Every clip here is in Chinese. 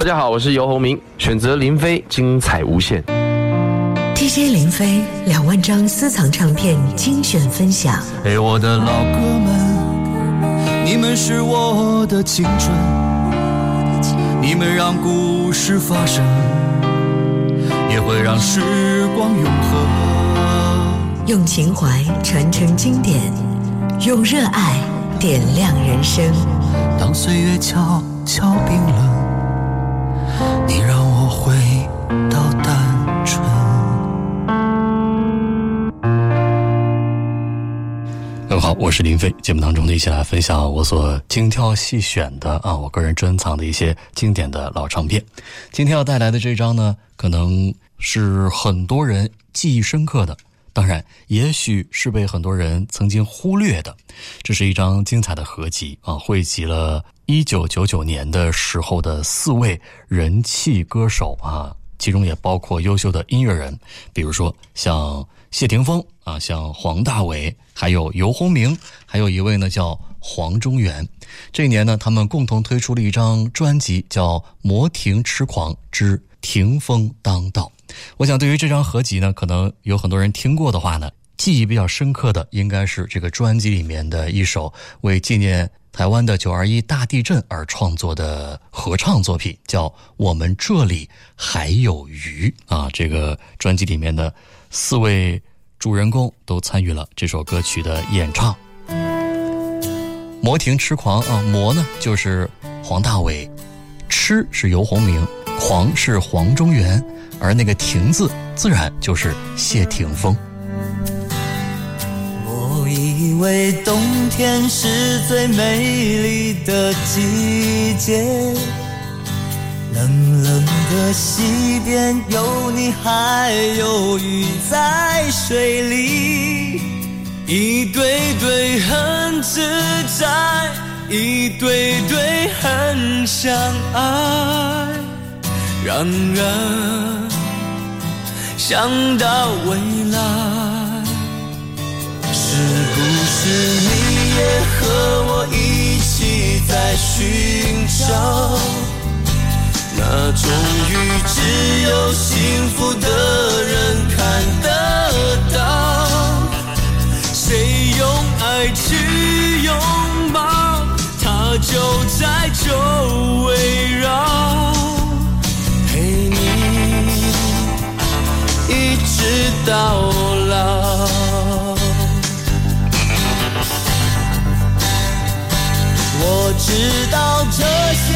大家好，我是尤鸿明，选择林飞，精彩无限。TJ 林飞两万张私藏唱片精选分享。嘿，我的老哥们，你们是我的青春，你们让故事发生，也会让时光永恒。用情怀传承经典，用热爱点亮人生。当岁月悄悄冰冷。到单纯。么好，我是林飞。节目当中，一起来分享我所精挑细选的啊，我个人珍藏的一些经典的老唱片。今天要带来的这张呢，可能是很多人记忆深刻的，当然，也许是被很多人曾经忽略的。这是一张精彩的合集啊，汇集了一九九九年的时候的四位人气歌手啊。其中也包括优秀的音乐人，比如说像谢霆锋啊，像黄大炜，还有游鸿明，还有一位呢叫黄中原。这一年呢，他们共同推出了一张专辑，叫《魔霆痴狂之霆锋当道》。我想，对于这张合集呢，可能有很多人听过的话呢，记忆比较深刻的，应该是这个专辑里面的一首为纪念。台湾的九二一大地震而创作的合唱作品，叫《我们这里还有鱼》啊。这个专辑里面的四位主人公都参与了这首歌曲的演唱。魔亭痴狂啊，魔呢就是黄大炜，痴是游鸿明，狂是黄中原，而那个亭字自然就是谢霆锋。以为冬天是最美丽的季节，冷冷的西边有你，还有鱼在水里，一对对很自在，一对对很相爱，让人想到未来。是不是你也和我一起在寻找？那种雨只有幸福的人看得到。谁用爱去拥抱，它就在周围绕，陪你一直到。直到这。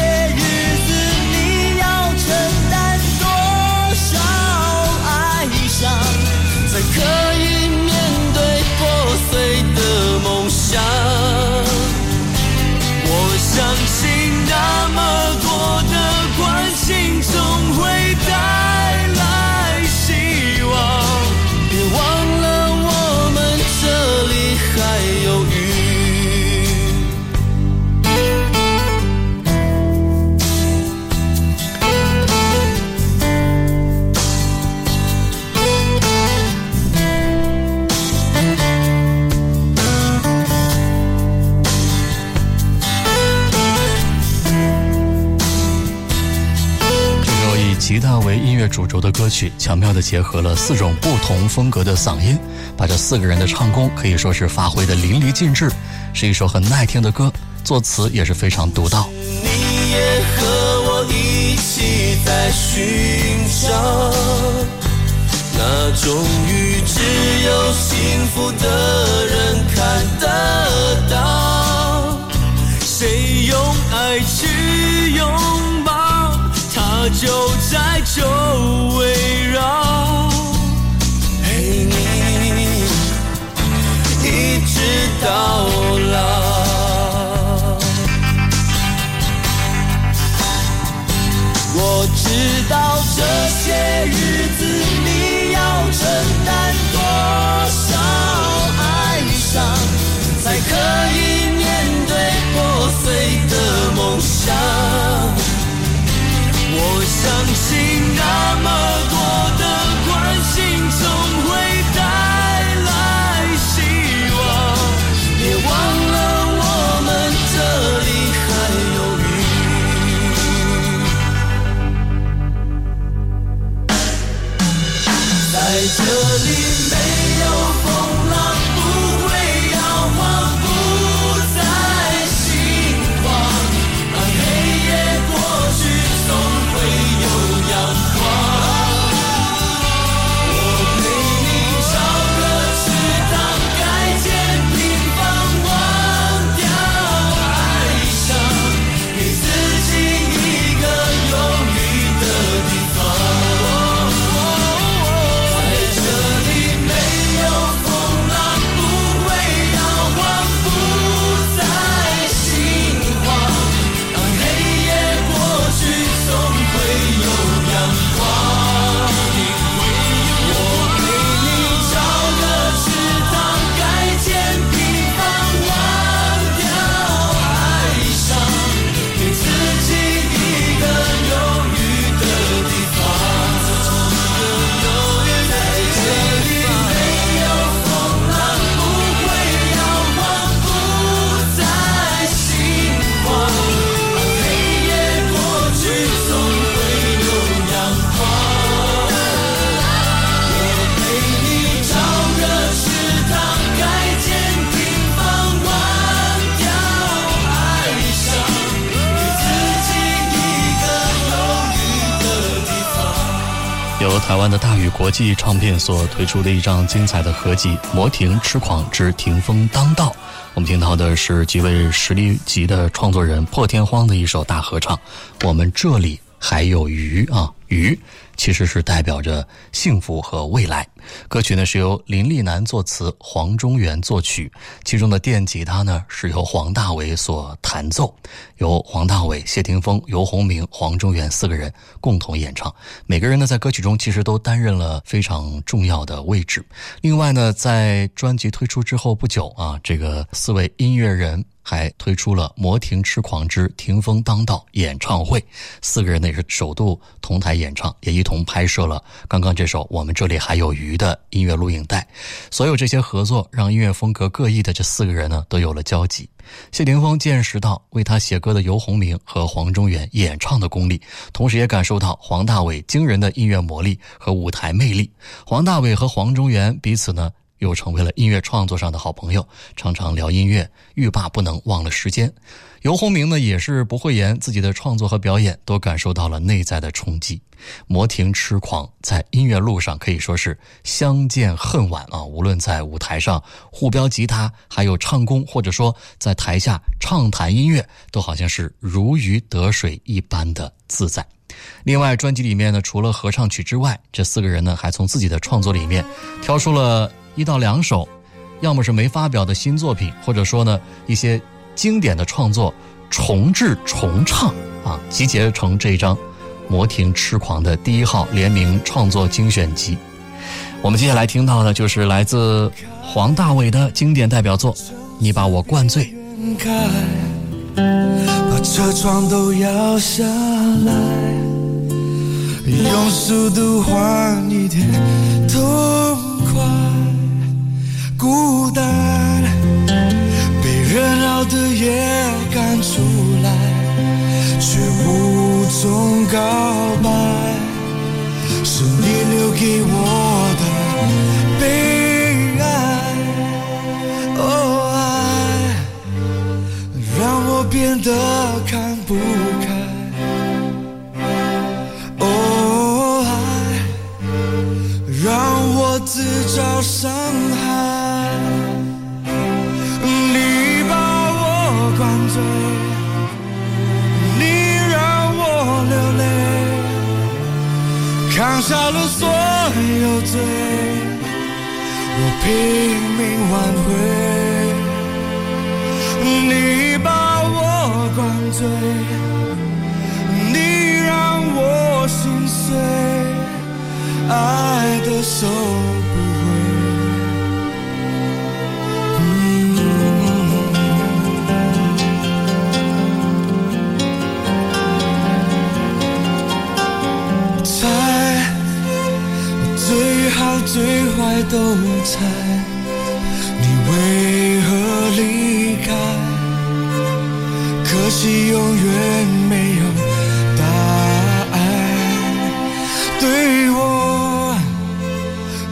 主轴的歌曲巧妙地结合了四种不同风格的嗓音，把这四个人的唱功可以说是发挥的淋漓尽致，是一首很耐听的歌，作词也是非常独到。你也和我一起在寻找那终于只有幸福的人看得到，谁用爱去我就在周围绕，陪你一直到老。我知道这些日子你要承担。国际唱片所推出的一张精彩的合辑《魔亭痴狂之霆锋当道》，我们听到的是几位实力级的创作人破天荒的一首大合唱。我们这里还有鱼啊，鱼其实是代表着幸福和未来。歌曲呢是由林立南作词，黄中原作曲。其中的电吉他呢是由黄大炜所弹奏，由黄大炜、谢霆锋、游鸿明、黄中原四个人共同演唱。每个人呢在歌曲中其实都担任了非常重要的位置。另外呢，在专辑推出之后不久啊，这个四位音乐人还推出了《魔亭痴狂之霆锋当道》演唱会，四个人呢也是首度同台演唱，也一同拍摄了刚刚这首《我们这里还有鱼》。的音乐录影带，所有这些合作让音乐风格各异的这四个人呢都有了交集。谢霆锋见识到为他写歌的游鸿明和黄中原演唱的功力，同时也感受到黄大炜惊人的音乐魔力和舞台魅力。黄大炜和黄中原彼此呢。又成为了音乐创作上的好朋友，常常聊音乐，欲罢不能，忘了时间。尤鸿明呢，也是不讳言自己的创作和表演都感受到了内在的冲击。魔听痴狂在音乐路上可以说是相见恨晚啊！无论在舞台上互飙吉他，还有唱功，或者说在台下畅谈音乐，都好像是如鱼得水一般的自在。另外，专辑里面呢，除了合唱曲之外，这四个人呢，还从自己的创作里面挑出了。一到两首，要么是没发表的新作品，或者说呢一些经典的创作重制重唱，啊，集结成这张《魔亭痴狂》的第一号联名创作精选集。我们接下来听到的就是来自黄大炜的经典代表作《你把我灌醉》。把车窗都摇下来，用速度换一点孤单被热闹的夜赶出来，却无从告白，是你留给我的悲哀。哦，爱让我变得看不开。哦，爱让我自找伤害。放下了所有罪，我拼命挽回。你把我灌醉，你让我心碎。爱的收。到最坏都猜，你为何离开？可惜永远没有答案。对我，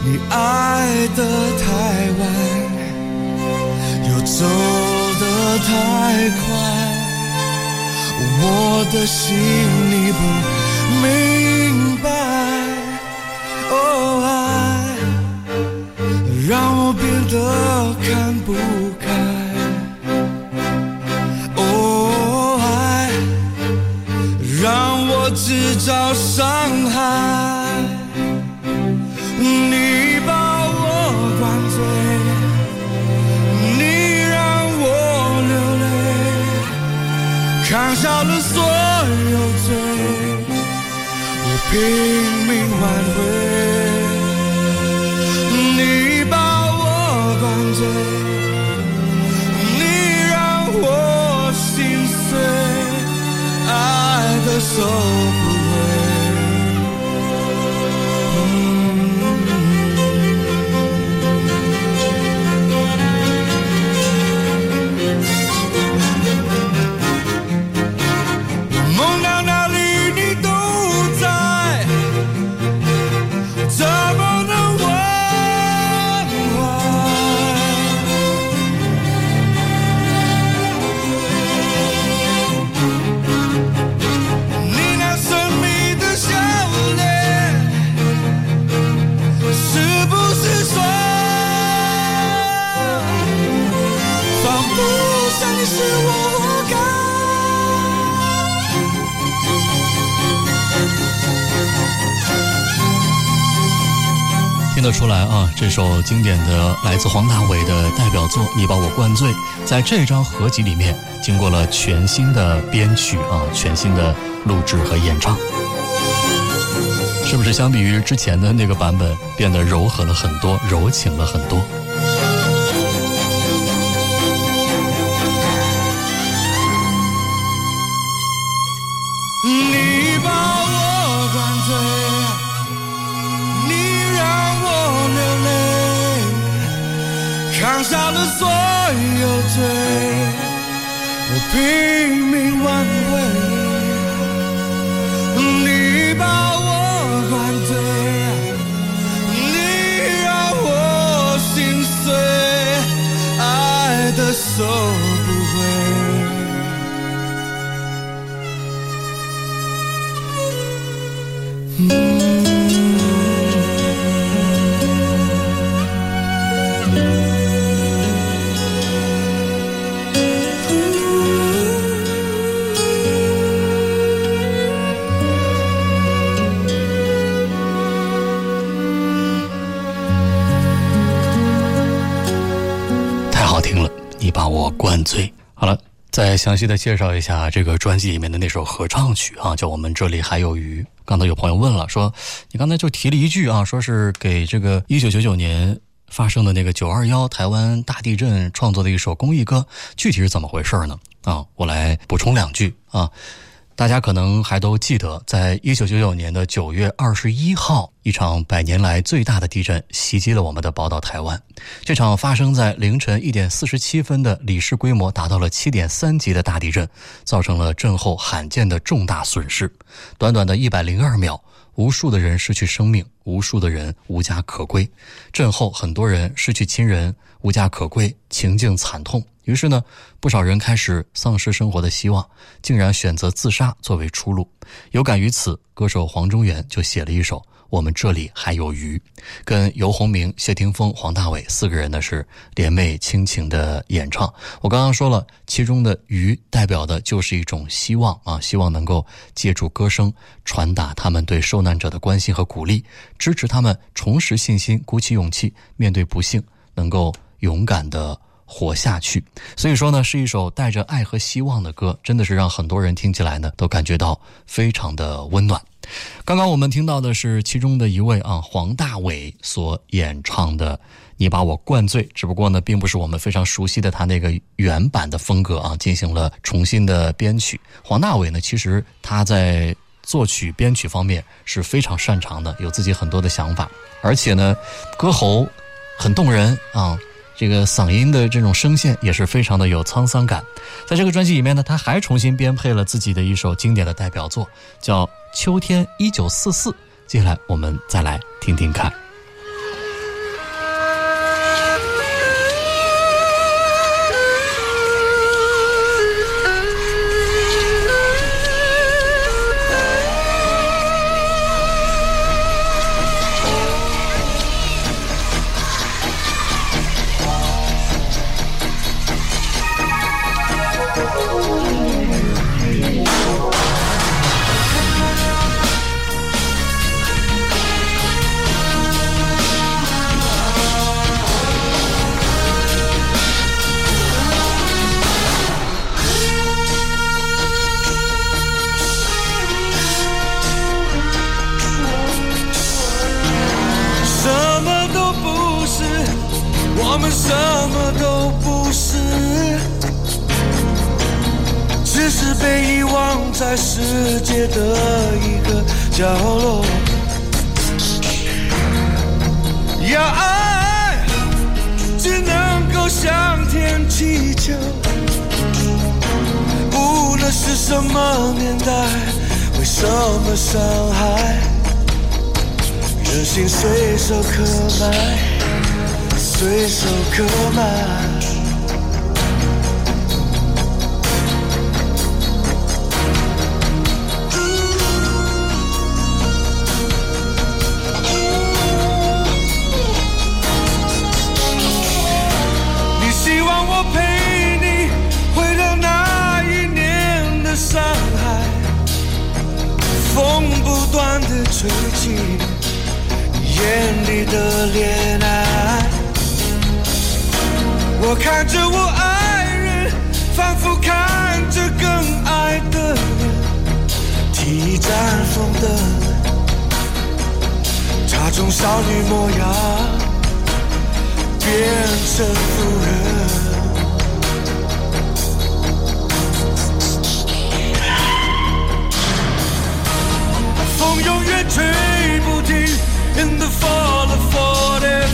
你爱得太晚，又走得太快，我的心你不。的看不开，哦爱让我制造伤害，你把我灌醉，你让我流泪，扛下了所有罪，我赔。这首经典的来自黄大炜的代表作《你把我灌醉》，在这张合集里面，经过了全新的编曲啊、全新的录制和演唱，是不是相比于之前的那个版本，变得柔和了很多，柔情了很多？下了所有罪，我拼命挽回。你把我灌醉，你让我心碎。爱的收。再详细的介绍一下这个专辑里面的那首合唱曲啊，叫《我们这里还有鱼》。刚才有朋友问了，说你刚才就提了一句啊，说是给这个一九九九年发生的那个九二幺台湾大地震创作的一首公益歌，具体是怎么回事呢？啊，我来补充两句啊。大家可能还都记得，在一九九九年的九月二十一号，一场百年来最大的地震袭击了我们的宝岛台湾。这场发生在凌晨一点四十七分的里氏规模达到了七点三级的大地震，造成了震后罕见的重大损失。短短的一百零二秒。无数的人失去生命，无数的人无家可归，震后很多人失去亲人，无家可归，情境惨痛。于是呢，不少人开始丧失生活的希望，竟然选择自杀作为出路。有感于此，歌手黄中原就写了一首。我们这里还有《鱼》，跟游鸿明、谢霆锋、黄大炜四个人呢是联袂亲情的演唱。我刚刚说了，其中的《鱼》代表的就是一种希望啊，希望能够借助歌声传达他们对受难者的关心和鼓励，支持他们重拾信心，鼓起勇气面对不幸，能够勇敢的。活下去，所以说呢，是一首带着爱和希望的歌，真的是让很多人听起来呢都感觉到非常的温暖。刚刚我们听到的是其中的一位啊，黄大炜所演唱的《你把我灌醉》，只不过呢，并不是我们非常熟悉的他那个原版的风格啊，进行了重新的编曲。黄大炜呢，其实他在作曲编曲方面是非常擅长的，有自己很多的想法，而且呢，歌喉很动人啊。这个嗓音的这种声线也是非常的有沧桑感，在这个专辑里面呢，他还重新编配了自己的一首经典的代表作，叫《秋天一九四四》，接下来我们再来听听看。看着我爱人，仿佛看着更爱的人，提一盏风灯，她从少女模样变成路人。风永远吹不停，in the fall of forty。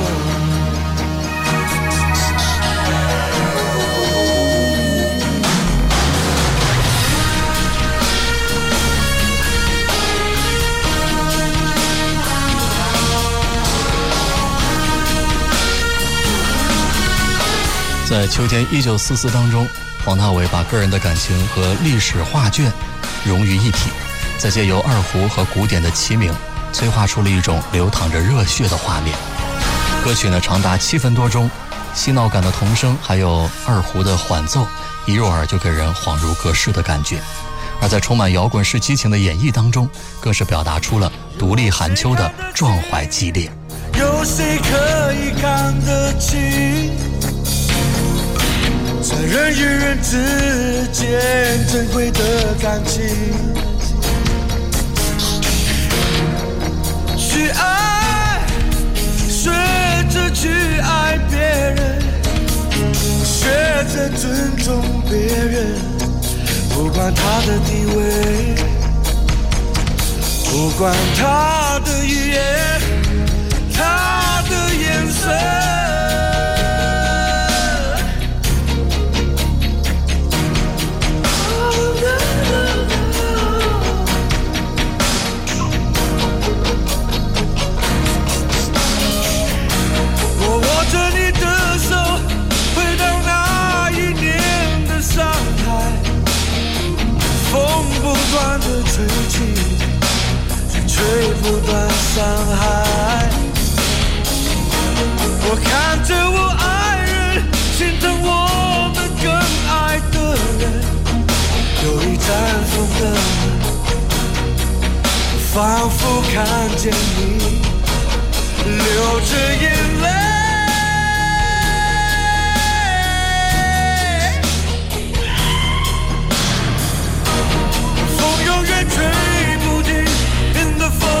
在秋天一九四四当中，黄大炜把个人的感情和历史画卷融于一体，再借由二胡和古典的齐鸣，催化出了一种流淌着热血的画面。歌曲呢长达七分多钟，嬉闹感的童声还有二胡的缓奏，一入耳就给人恍如隔世的感觉。而在充满摇滚式激情的演绎当中，更是表达出了独立寒秋的壮怀激烈。有谁可以看得清？在人与人之间珍贵的感情，去爱，学着去爱别人，学着尊重别人，不管他的地位，不管他的语言，他的眼神。会不断伤害，我看着我爱人，心疼我们更爱的人，有一盏风灯，仿佛看见你流着眼泪，风永远吹。beautiful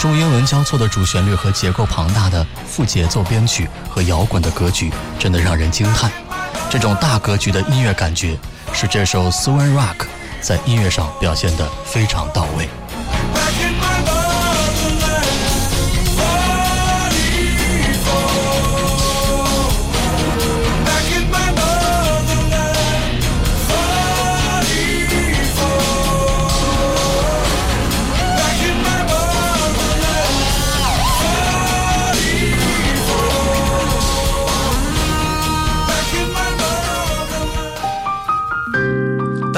中英文交错的主旋律和结构庞大的副节奏编曲和摇滚的格局，真的让人惊叹。这种大格局的音乐感觉，是这首 s w i n Rock 在音乐上表现得非常到位。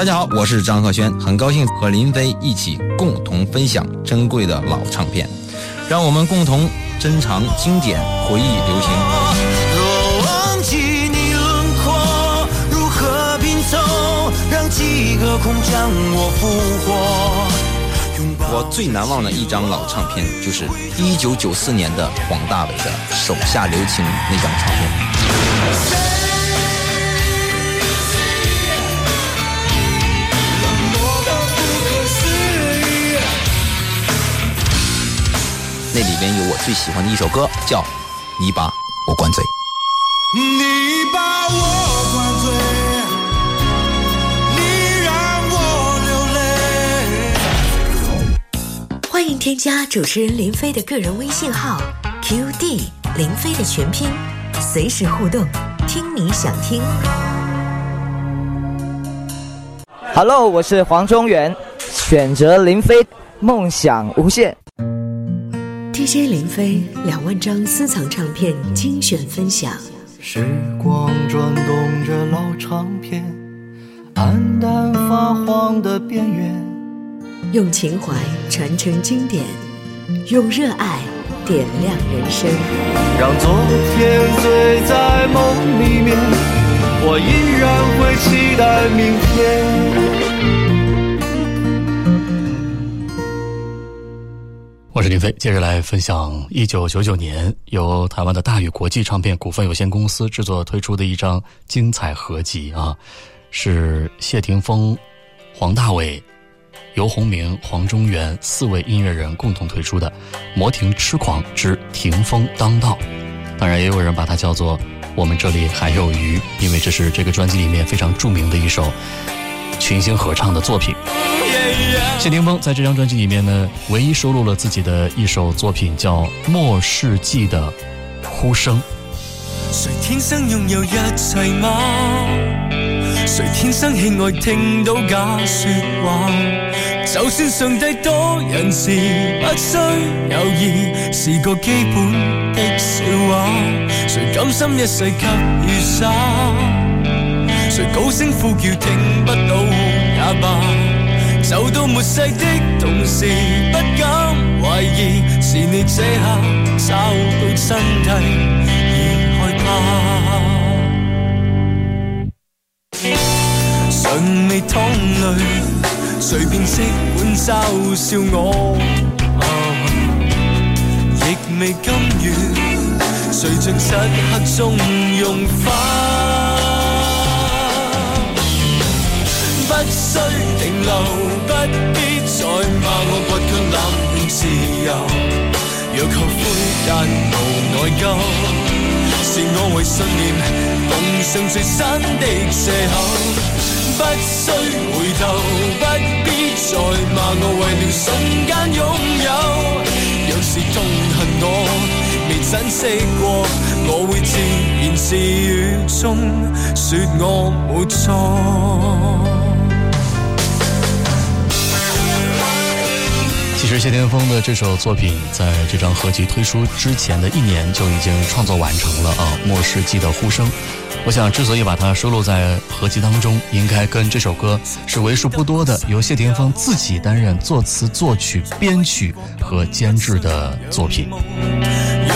大家好，我是张鹤轩，很高兴和林飞一起共同分享珍贵的老唱片，让我们共同珍藏经典回忆，流行。若忘记你轮廓，如何拼凑，让空将我最难忘的一张老唱片，就是一九九四年的黄大炜的《手下留情》那张唱片。那里面有我最喜欢的一首歌，叫《你把我灌醉》。你把我灌醉，你让我流泪。欢迎添加主持人林飞的个人微信号 QD 林飞的全拼，随时互动，听你想听。Hello，我是黄中原，选择林飞，梦想无限。JJ 林飞两万张私藏唱片精选分享。时光转动着老唱片，暗淡发黄的边缘。用情怀传承经典，用热爱点亮人生。让昨天醉在梦里面，我依然会期待明天。是林飞，接着来分享一九九九年由台湾的大宇国际唱片股份有限公司制作推出的一张精彩合集啊，是谢霆锋、黄大炜、游鸿明、黄中原四位音乐人共同推出的《魔亭痴狂之霆锋当道》，当然也有人把它叫做“我们这里还有鱼”，因为这是这个专辑里面非常著名的一首群星合唱的作品。谢霆锋在这张专辑里面呢唯一收录了自己的一首作品叫末世纪的呼声谁天生拥有一切吗谁天生喜爱听到假说话就算上帝多人慈不需有意是个基本的笑话谁甘心一世给与他谁高声呼叫听不到也罢走到末世的同时，不敢怀疑，是你这刻找到身体而害怕。尚未淌泪，谁便即管嘲笑我？亦未甘愿，谁着漆黑中融化？不需停留，不必再怕我倔强、冷酷、自由。若后悔，但无内疚，是我为信念奉上最深的借口。不需回头，不必再骂我为了瞬间拥有。若是痛恨我未珍惜过，我会自言自语中说我没错。其实谢霆锋的这首作品，在这张合集推出之前的一年就已经创作完成了啊，《末世纪的呼声》。我想，之所以把它收录在合集当中，应该跟这首歌是为数不多的由谢霆锋自己担任作词、作曲、编曲和监制的作品。若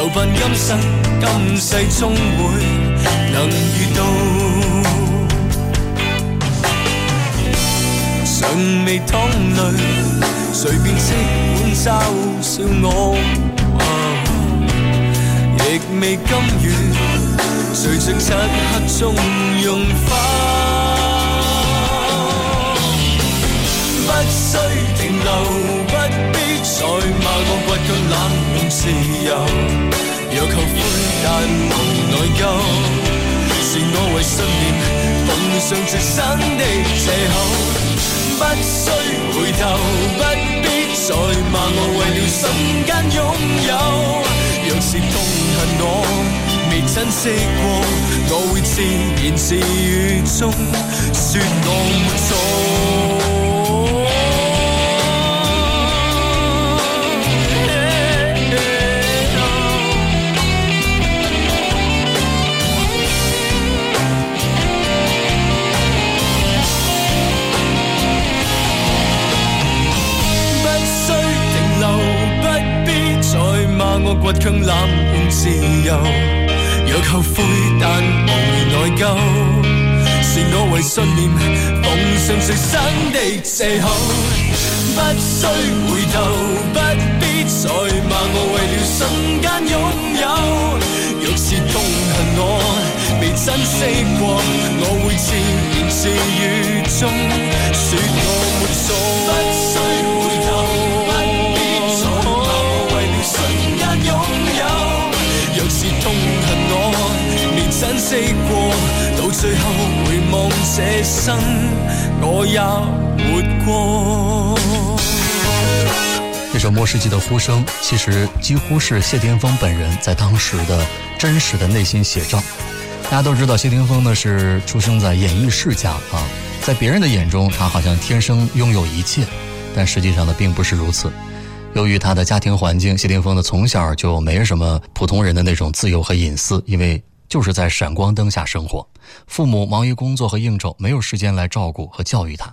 就盼今生今世终会能遇到，尚未淌泪，谁便即管嘲笑我？亦未甘愿，随着漆黑中融化，不需。我不惧冷用自由，若求悔，但无内疚，是我为信念奉上最新的借口。不需回头，不必再骂我为了心间拥有。若是痛恨我未珍惜过，我会自言自语中说我没做。我倔强冷住自由，若后悔但无内疚，是我为信念奉上最新的借口。不需回头，不必再骂我为了瞬间拥有。若是痛恨我被珍惜过，我会自言自语中说我没错。过，到最后回望这我也活这首《末世纪的呼声》其实几乎是谢霆锋本人在当时的真实的内心写照。大家都知道，谢霆锋呢是出生在演艺世家啊，在别人的眼中，他好像天生拥有一切，但实际上呢，并不是如此。由于他的家庭环境，谢霆锋呢从小就没什么普通人的那种自由和隐私，因为。就是在闪光灯下生活，父母忙于工作和应酬，没有时间来照顾和教育他。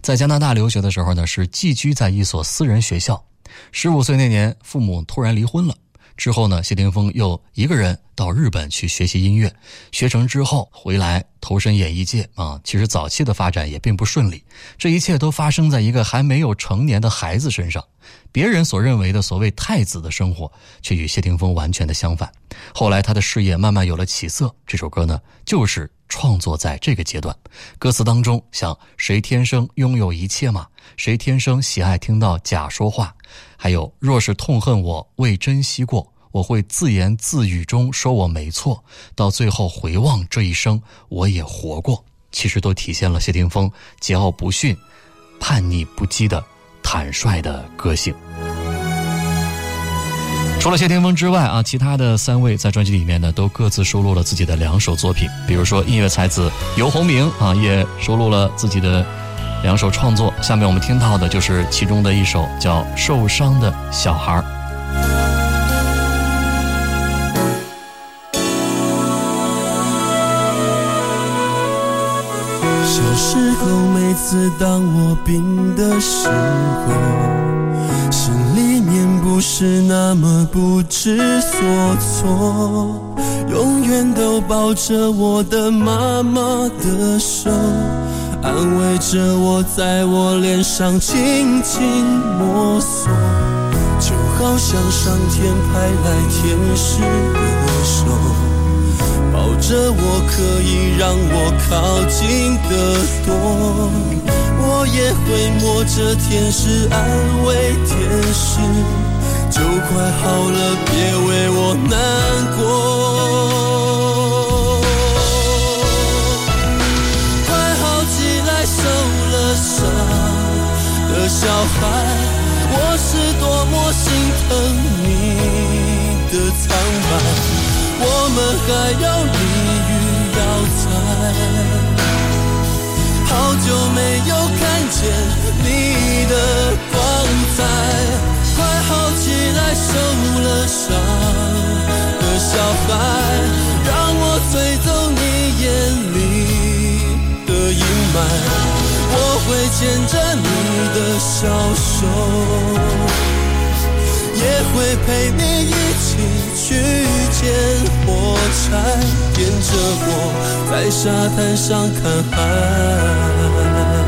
在加拿大留学的时候呢，是寄居在一所私人学校。十五岁那年，父母突然离婚了。之后呢，谢霆锋又一个人到日本去学习音乐，学成之后回来投身演艺界啊。其实早期的发展也并不顺利，这一切都发生在一个还没有成年的孩子身上。别人所认为的所谓太子的生活，却与谢霆锋完全的相反。后来他的事业慢慢有了起色，这首歌呢，就是创作在这个阶段。歌词当中像“谁天生拥有一切吗？谁天生喜爱听到假说话？”还有，若是痛恨我未珍惜过，我会自言自语中说我没错。到最后回望这一生，我也活过。其实都体现了谢霆锋桀骜不驯、叛逆不羁的坦率的个性。除了谢霆锋之外啊，其他的三位在专辑里面呢，都各自收录了自己的两首作品。比如说音乐才子游鸿明啊，也收录了自己的。两首创作，下面我们听到的就是其中的一首，叫《受伤的小孩儿》。小时候，每次当我病的时候，心里面不是那么不知所措，永远都抱着我的妈妈的手。安慰着我，在我脸上轻轻摸索，就好像上天派来天使的手，抱着我可以让我靠近得多。我也会摸着天使安慰天使，就快好了，别为我难过。的小孩，我是多么心疼你的苍白，我们还要抵雨要材。好久没有看见你的光彩，快好起来，瘦了。也会陪你一起去捡火柴，点着火，在沙滩上看海。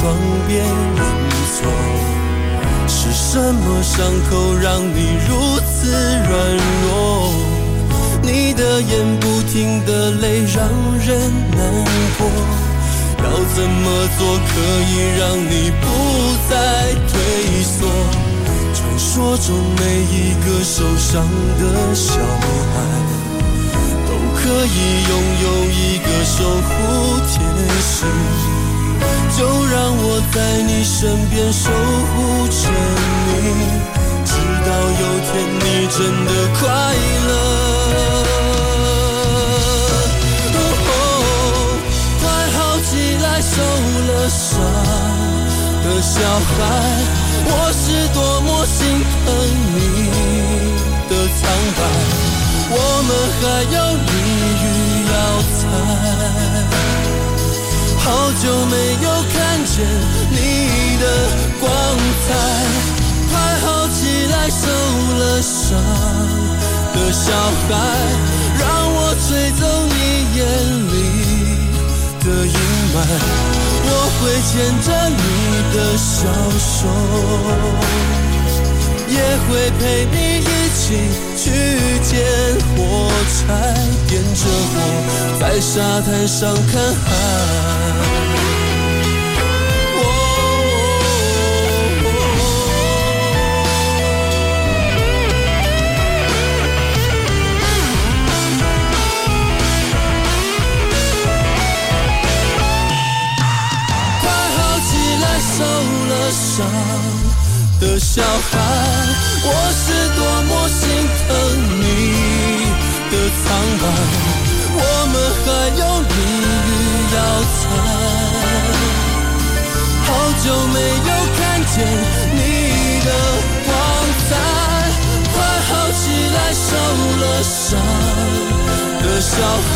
装别认错，是什么伤口让你如此软弱？你的眼不停的泪让人难过，要怎么做可以让你不再退缩？传说中每一个受伤的小孩，都可以拥有一个守护天使。就让我在你身边守护着你，直到有天你真的快乐。哦，快好起来，受了伤的小孩，我是多么心疼你的苍白，我们还有蜜语要谈。好久没有看见你的光彩，快好起来，受了伤的小孩，让我吹走你眼里的阴霾，我会牵着你的小手，也会陪你。一。起去捡火柴，点着火，在沙滩上看海。哦，快好起来，受了伤。小孩，我是多么心疼你的苍白，我们还有雨雨要谈。好久没有看见你的光彩，快好起来，受了伤的小孩，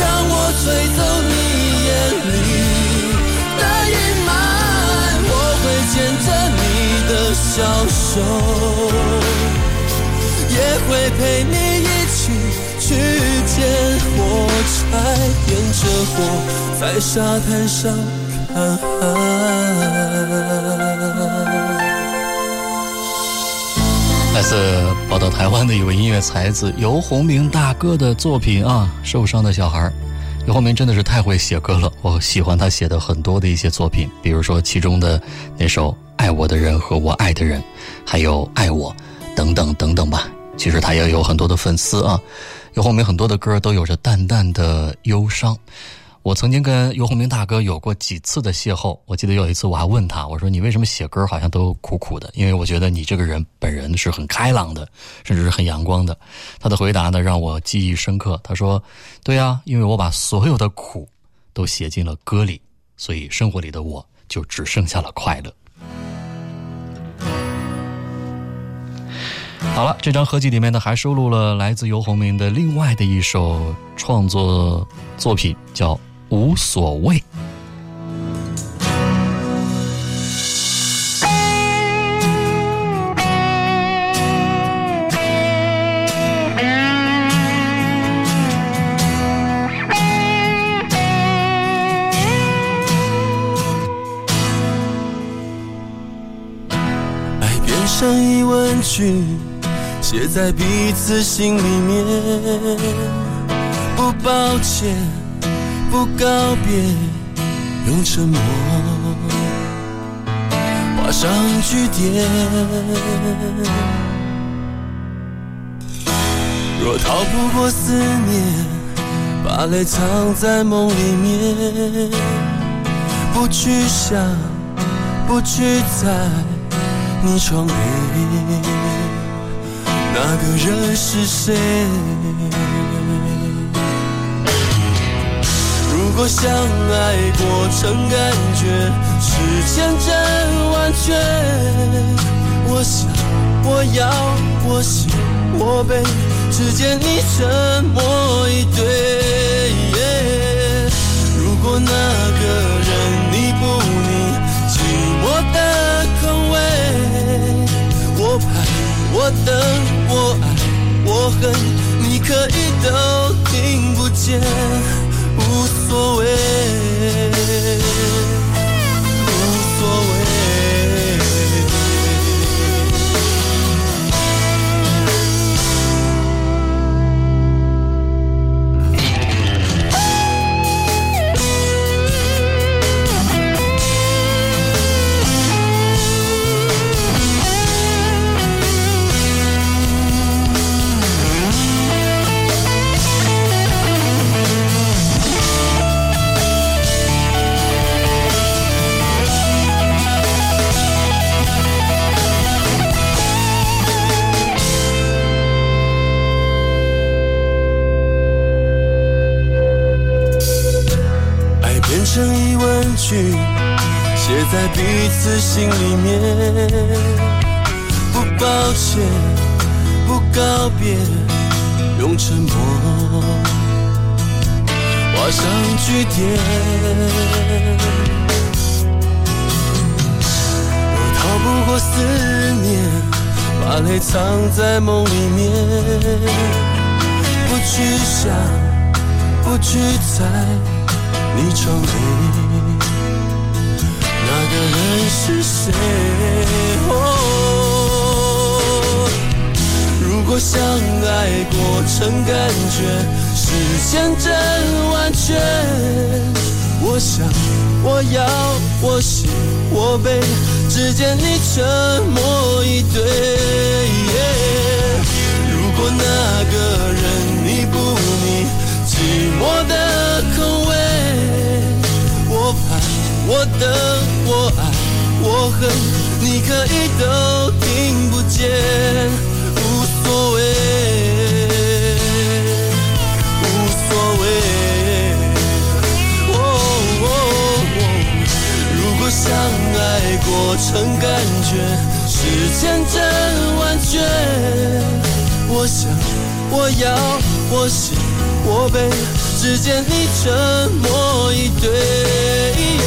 让我吹走你眼里的阴霾，我会见证。的小手，也会陪你一起去捡火柴，点着火，在沙滩上看海。来自宝岛台湾的一位音乐才子游鸿明大哥的作品啊，《受伤的小孩》。刘鸿梅真的是太会写歌了，我喜欢他写的很多的一些作品，比如说其中的那首《爱我的人和我爱的人》，还有《爱我》，等等等等吧。其实他也有很多的粉丝啊，刘鸿梅很多的歌都有着淡淡的忧伤。我曾经跟尤鸿明大哥有过几次的邂逅，我记得有一次我还问他，我说你为什么写歌好像都苦苦的？因为我觉得你这个人本人是很开朗的，甚至是很阳光的。他的回答呢让我记忆深刻，他说：“对呀，因为我把所有的苦都写进了歌里，所以生活里的我就只剩下了快乐。”好了，这张合集里面呢还收录了来自尤鸿明的另外的一首创作作品，叫。无所谓。爱变成疑问句，写在彼此心里面。不抱歉。不告别，用沉默画上句点。若逃不过思念，把泪藏在梦里面，不去想，不去猜，你窗内那个人是谁？如果相爱过程感觉是千真万确，我想，我要，我喜，我悲，只见你沉默以对。如果那个人你不你寂寞的空位，我盼，我等，我爱，我恨，你可以都听不见。sou eu. 自心里面，不抱歉，不告别，用沉默画上句点。我逃不过思念，把泪藏在梦里面，不去想，不去猜，你窗醉。人是谁？如果相爱过程感觉时间真完全。我想，我要，我喜，我悲，只见你沉默以对。如果那个人你不你寂寞的空位，我盼，我等。我爱我恨，你可以都听不见，无所谓，无所谓。如果相爱过程感觉是千真万确，我想，我要，我喜，我悲，只见你沉默以对。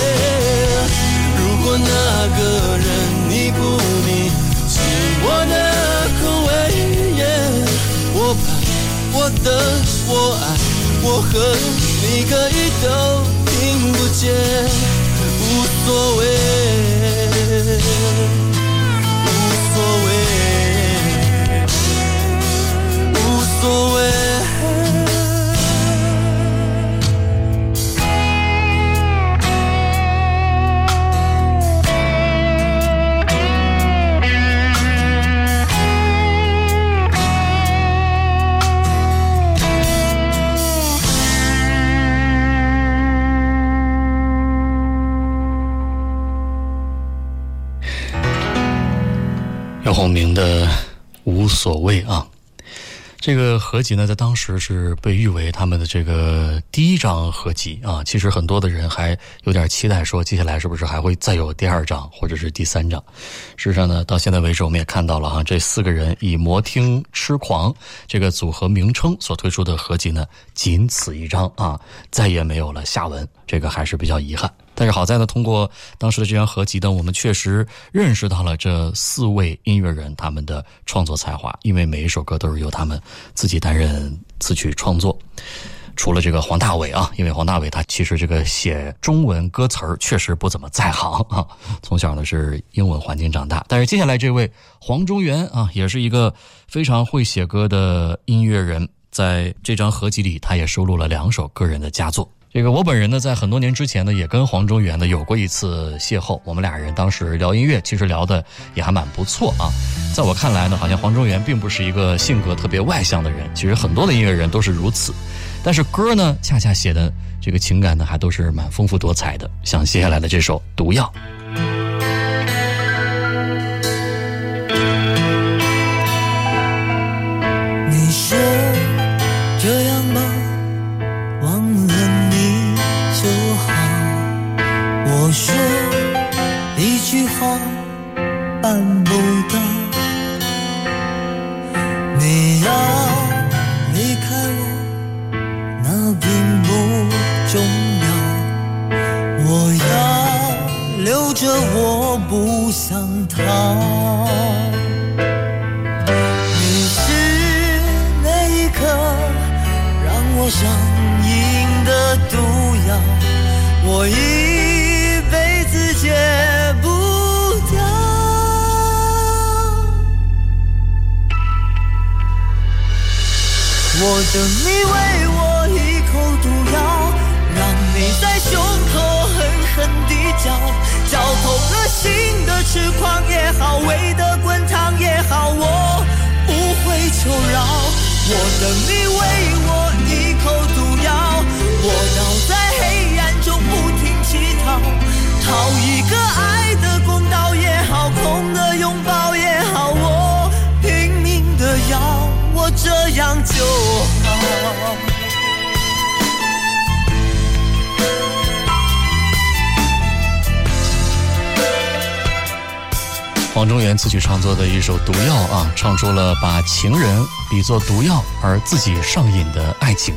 我那个人，你不理，是我的口味，我盼，我等，我爱，我恨，你可以都听不见，无所谓，无所谓，无所谓。透明的无所谓啊，这个合集呢，在当时是被誉为他们的这个第一张合集啊。其实很多的人还有点期待，说接下来是不是还会再有第二张或者是第三张？事实上呢，到现在为止，我们也看到了哈，这四个人以“魔听痴狂”这个组合名称所推出的合集呢，仅此一张啊，再也没有了下文，这个还是比较遗憾。但是好在呢，通过当时的这张合集呢，我们确实认识到了这四位音乐人他们的创作才华，因为每一首歌都是由他们自己担任词曲创作。除了这个黄大炜啊，因为黄大炜他其实这个写中文歌词儿确实不怎么在行啊，从小呢是英文环境长大。但是接下来这位黄中原啊，也是一个非常会写歌的音乐人，在这张合集里，他也收录了两首个人的佳作。这个我本人呢，在很多年之前呢，也跟黄中原呢有过一次邂逅。我们俩人当时聊音乐，其实聊的也还蛮不错啊。在我看来呢，好像黄中原并不是一个性格特别外向的人。其实很多的音乐人都是如此，但是歌呢，恰恰写的这个情感呢，还都是蛮丰富多彩的。像接下来的这首《毒药》。说一句话办不到，你要离开我，那并不重要。我要留着，我不想逃。你是那一颗让我上瘾的毒药。我一我等你为我一口毒药，让你在胸口狠狠地嚼，嚼痛了心的痴狂也好，胃的滚烫也好，我不会求饶。我等你为我一口毒药，我要在黑暗中不停乞讨，讨一个爱。这样就好。黄中原自己创作的一首《毒药》啊，唱出了把情人比作毒药而自己上瘾的爱情。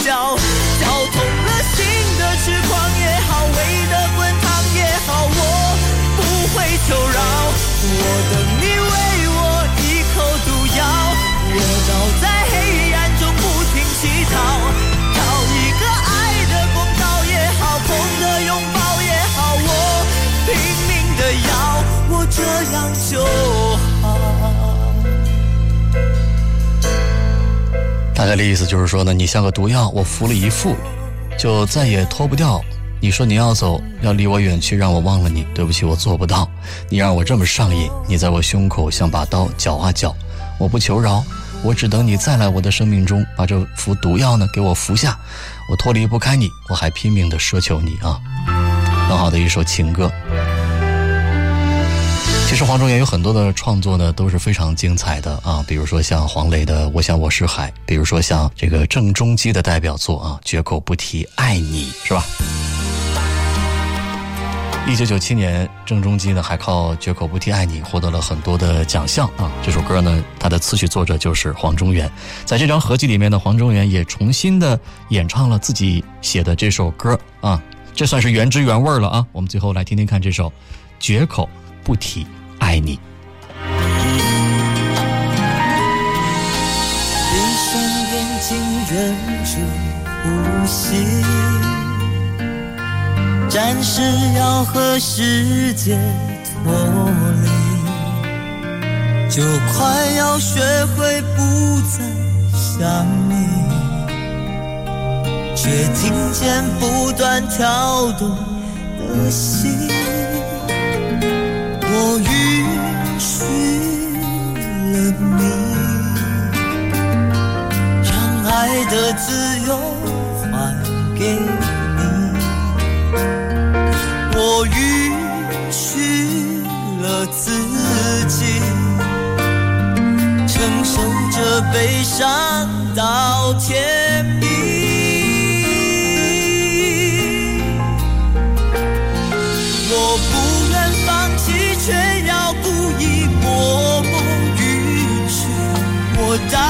笑，笑痛了心的痴狂也好，胃的滚烫也好，我不会求饶。我等你为我一口毒药，我倒在黑暗中不停乞讨，讨一个爱的公道也好，痛的拥抱也好，我拼命的要，我这样就。大概的意思就是说呢，你像个毒药，我服了一副，就再也脱不掉。你说你要走，要离我远去，让我忘了你。对不起，我做不到。你让我这么上瘾，你在我胸口像把刀绞啊绞，我不求饶，我只等你再来我的生命中，把这服毒药呢给我服下。我脱离不开你，我还拼命的奢求你啊。很好的一首情歌。其实黄忠元有很多的创作呢都是非常精彩的啊，比如说像黄磊的《我想我是海》，比如说像这个郑中基的代表作啊《绝口不提爱你》，是吧？一九九七年，郑中基呢还靠《绝口不提爱你》获得了很多的奖项啊。这首歌呢，它的词曲作者就是黄中元，在这张合集里面呢，黄中元也重新的演唱了自己写的这首歌啊，这算是原汁原味了啊。我们最后来听听看这首《绝口不提》。爱你，闭上眼睛，忍住呼吸，暂时要和世界脱离，就快要学会不再想你，却听见不断跳动的心，我。许了你，让爱的自由还给你。我允许了自己，承受着悲伤到天。die.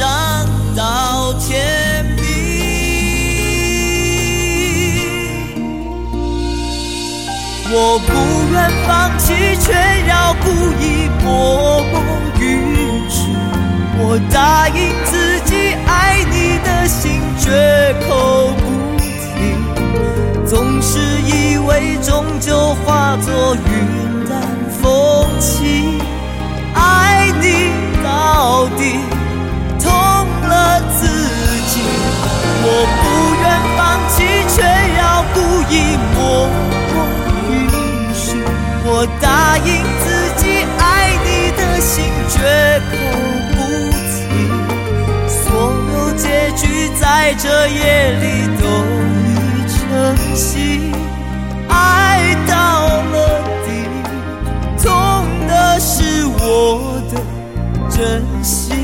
伤到天明，我不愿放弃，却要故意默默允许。我答应自己，爱你的心绝口不提。总是以为，终究化作云淡风轻，爱你到底。我不愿放弃，却要故意默默允许。我答应自己，爱你的心绝口不提。所有结局在这夜里都已成形，爱到了底，痛的是我的真心。